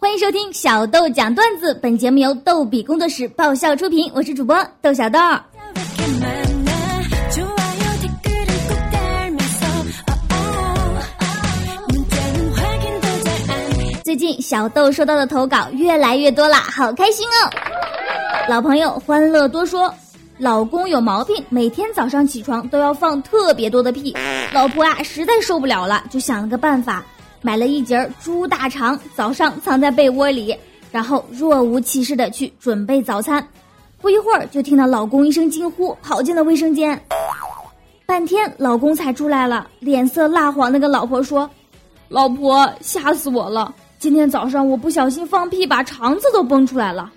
欢迎收听小豆讲段子，本节目由逗比工作室爆笑出品，我是主播豆小豆。最近小豆收到的投稿越来越多了，好开心哦！老朋友欢乐多说，老公有毛病，每天早上起床都要放特别多的屁，老婆啊实在受不了了，就想了个办法，买了一截猪大肠，早上藏在被窝里，然后若无其事的去准备早餐。不一会儿就听到老公一声惊呼，跑进了卫生间，半天老公才出来了，脸色蜡黄的跟老婆说：“老婆，吓死我了！”今天早上我不小心放屁，把肠子都崩出来了，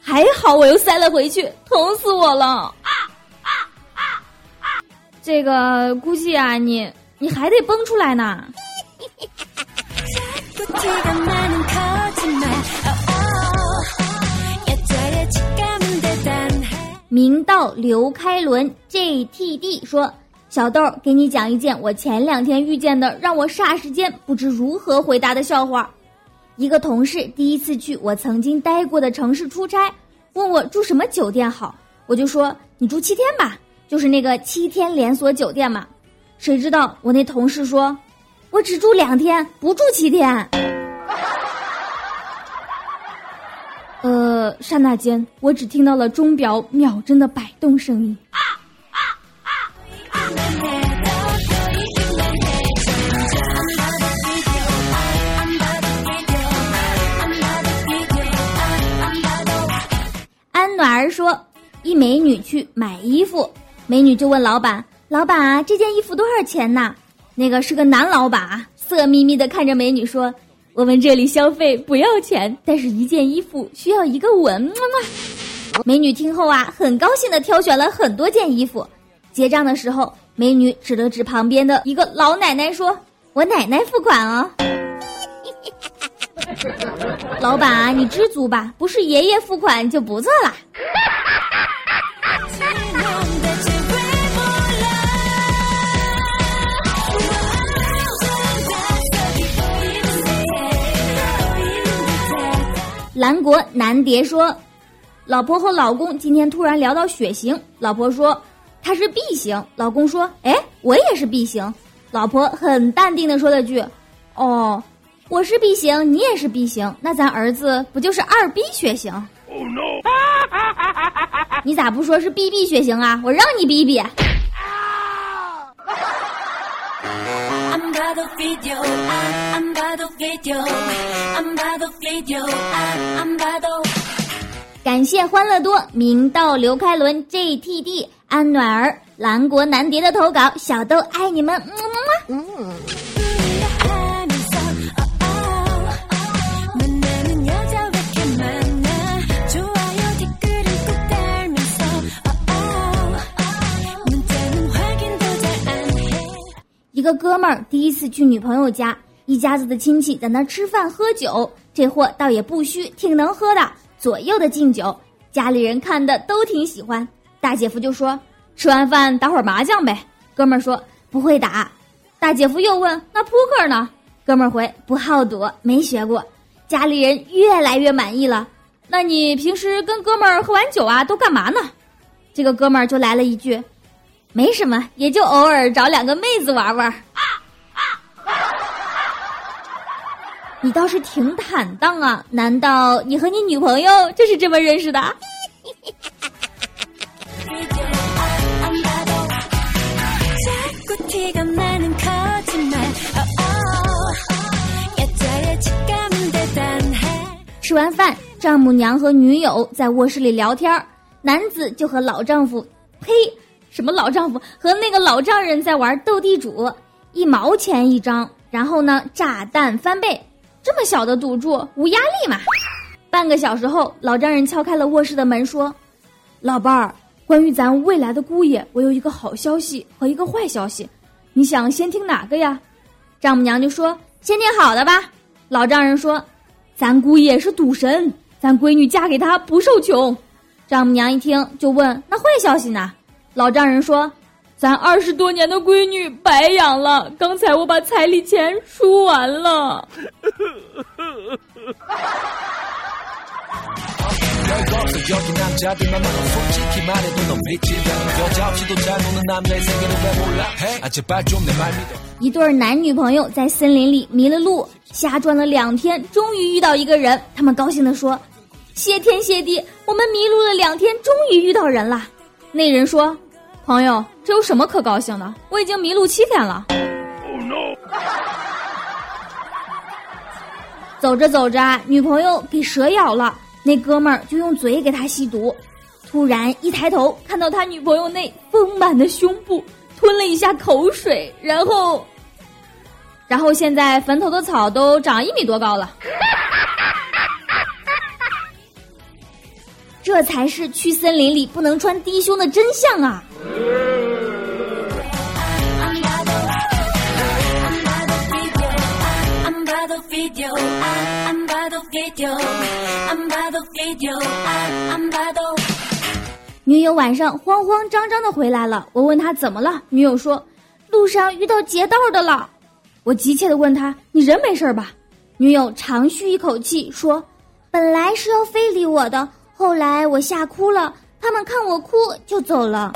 还好我又塞了回去，疼死我了！啊啊啊啊这个估计啊，你你还得崩出来呢。明道刘开伦 JTD 说：“小豆给你讲一件我前两天遇见的，让我霎时间不知如何回答的笑话。”一个同事第一次去我曾经待过的城市出差，问我住什么酒店好，我就说你住七天吧，就是那个七天连锁酒店嘛。谁知道我那同事说，我只住两天，不住七天。呃，刹那间，我只听到了钟表秒针的摆动声音。美女去买衣服，美女就问老板：‘老板啊，这件衣服多少钱呢？’那个是个男老板啊，色眯眯的看着美女说：‘我们这里消费不要钱，但是一件衣服需要一个吻。’么么美女听后啊，很高兴的挑选了很多件衣服。结账的时候，美女指了指旁边的一个老奶奶说：‘我奶奶付款啊。’ 老板啊，你知足吧，不是爷爷付款就不错了。蓝国男蝶说：“老婆和老公今天突然聊到血型，老婆说他是 B 型，老公说：哎，我也是 B 型。老婆很淡定的说了句：哦。”我是 B 型，你也是 B 型，那咱儿子不就是二 B 血型？Oh no！你咋不说是 BB 血型啊？我让你比比。感谢欢乐多、明道、刘开伦、JTD、安暖儿、蓝国南蝶的投稿，小豆爱你们，么么么。嗯。一个哥们儿第一次去女朋友家，一家子的亲戚在那吃饭喝酒，这货倒也不虚，挺能喝的，左右的敬酒，家里人看的都挺喜欢。大姐夫就说：“吃完饭打会儿麻将呗。”哥们儿说：“不会打。”大姐夫又问：“那扑克呢？”哥们儿回：“不好赌，没学过。”家里人越来越满意了。那你平时跟哥们儿喝完酒啊，都干嘛呢？这个哥们儿就来了一句。没什么，也就偶尔找两个妹子玩玩。你倒是挺坦荡啊！难道你和你女朋友就是这么认识的？吃完饭，丈母娘和女友在卧室里聊天，男子就和老丈夫，呸！什么老丈夫和那个老丈人在玩斗地主，一毛钱一张，然后呢炸弹翻倍，这么小的赌注无压力嘛？半个小时后，老丈人敲开了卧室的门，说：“老伴儿，关于咱未来的姑爷，我有一个好消息和一个坏消息，你想先听哪个呀？”丈母娘就说：“先听好的吧。”老丈人说：“咱姑爷是赌神，咱闺女嫁给他不受穷。丈母娘一听就问：“那坏消息呢？”老丈人说：“咱二十多年的闺女白养了，刚才我把彩礼钱输完了。”一对男女朋友在森林里迷了路，瞎转了两天，终于遇到一个人。他们高兴地说：“谢天谢地，我们迷路了两天，终于遇到人了。”那人说：“朋友，这有什么可高兴的？我已经迷路七天了。”走着走着，女朋友给蛇咬了。那哥们儿就用嘴给他吸毒，突然一抬头看到他女朋友那丰满的胸部，吞了一下口水，然后，然后现在坟头的草都长一米多高了。这才是去森林里不能穿低胸的真相啊！女友晚上慌慌张张的回来了，我问她怎么了，女友说路上遇到劫道的了。我急切的问她你人没事吧？女友长吁一口气说本来是要非礼我的，后来我吓哭了，他们看我哭就走了。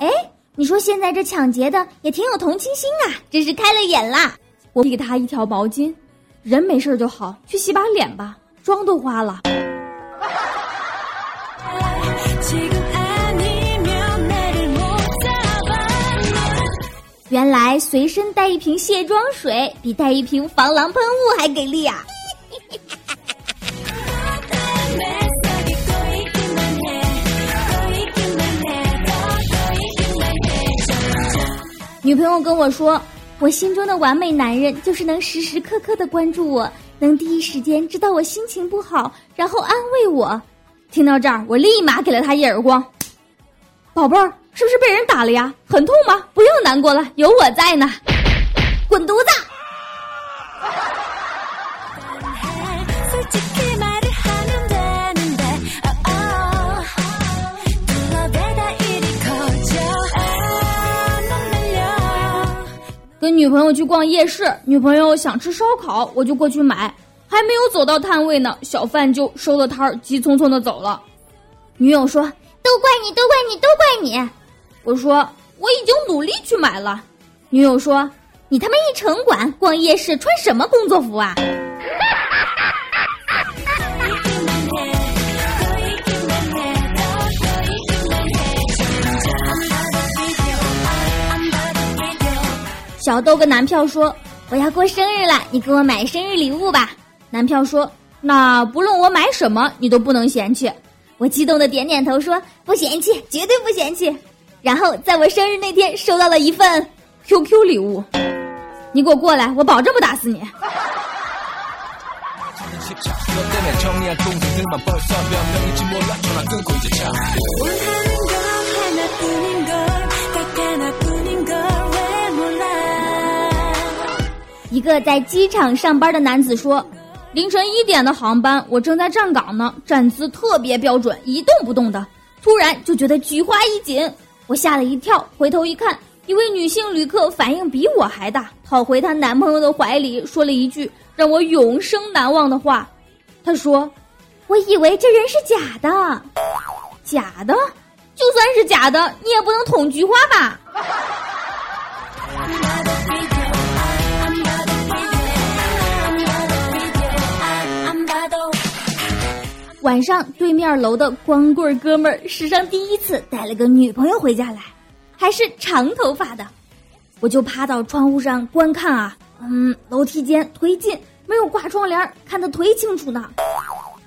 哎，你说现在这抢劫的也挺有同情心啊，真是开了眼啦！我递给他一条毛巾。人没事就好，去洗把脸吧，妆都花了。原来随身带一瓶卸妆水，比带一瓶防狼喷雾还给力啊！女朋友跟我说。我心中的完美男人就是能时时刻刻的关注我，能第一时间知道我心情不好，然后安慰我。听到这儿，我立马给了他一耳光。宝贝儿，是不是被人打了呀？很痛吗？不要难过了，有我在呢。滚犊子！女朋友去逛夜市，女朋友想吃烧烤，我就过去买，还没有走到摊位呢，小贩就收了摊儿，急匆匆的走了。女友说：“都怪你，都怪你，都怪你。”我说：“我已经努力去买了。”女友说：“你他妈一城管逛夜市穿什么工作服啊？”小豆跟男票说：“我要过生日了，你给我买生日礼物吧。”男票说：“那不论我买什么，你都不能嫌弃。”我激动的点点头说：“不嫌弃，绝对不嫌弃。”然后在我生日那天收到了一份 QQ 礼物，你给我过来，我保证不打死你。一个在机场上班的男子说：“凌晨一点的航班，我正在站岗呢，站姿特别标准，一动不动的。突然就觉得菊花一紧，我吓了一跳，回头一看，一位女性旅客反应比我还大，跑回她男朋友的怀里，说了一句让我永生难忘的话。她说：‘我以为这人是假的，假的，就算是假的，你也不能捅菊花吧。’”晚上，对面楼的光棍哥们儿史上第一次带了个女朋友回家来，还是长头发的。我就趴到窗户上观看啊，嗯，楼梯间忒近，没有挂窗帘，看得忒清楚呢。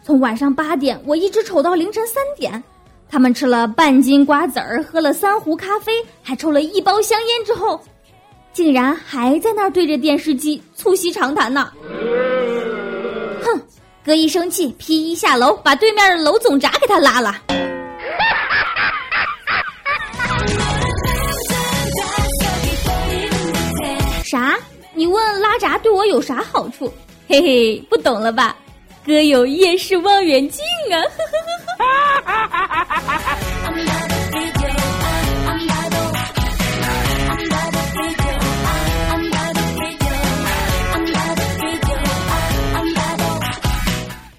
从晚上八点，我一直瞅到凌晨三点。他们吃了半斤瓜子儿，喝了三壶咖啡，还抽了一包香烟之后，竟然还在那儿对着电视机促膝长谈呢。哥一生气，劈一下楼，把对面的楼总闸给他拉了。啥？你问拉闸对我有啥好处？嘿嘿，不懂了吧？哥有夜视望远镜啊！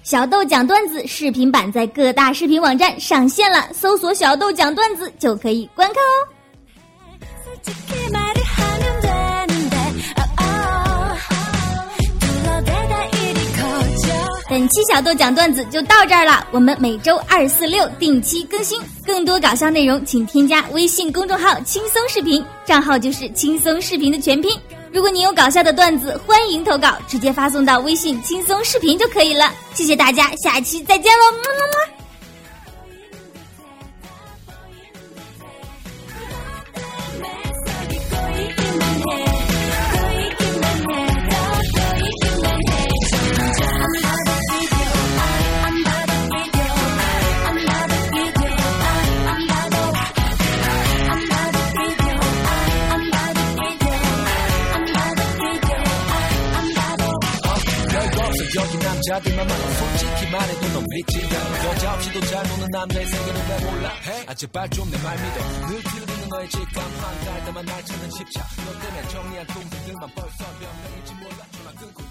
小豆讲段子视频版在各大视频网站上线了，搜索“小豆讲段子”就可以观看哦。本期小豆讲段子就到这儿了，我们每周二、四、六定期更新，更多搞笑内容请添加微信公众号“轻松视频”，账号就是“轻松视频”的全拼。如果你有搞笑的段子，欢迎投稿，直接发送到微信“轻松视频”就可以了。谢谢大家，下期再见喽，么么么。 자들만 많아 솔직히 말해도넌빛이야여자 없이도 잘 노는 남자의 세계는 왜 몰라아제발 좀 내 말 믿어늘길을걷는너의 직감한갈때만 날 찾는십자너때문에 정리한 동생들만 벌써 몇명인지몰라 전화 끊고이제자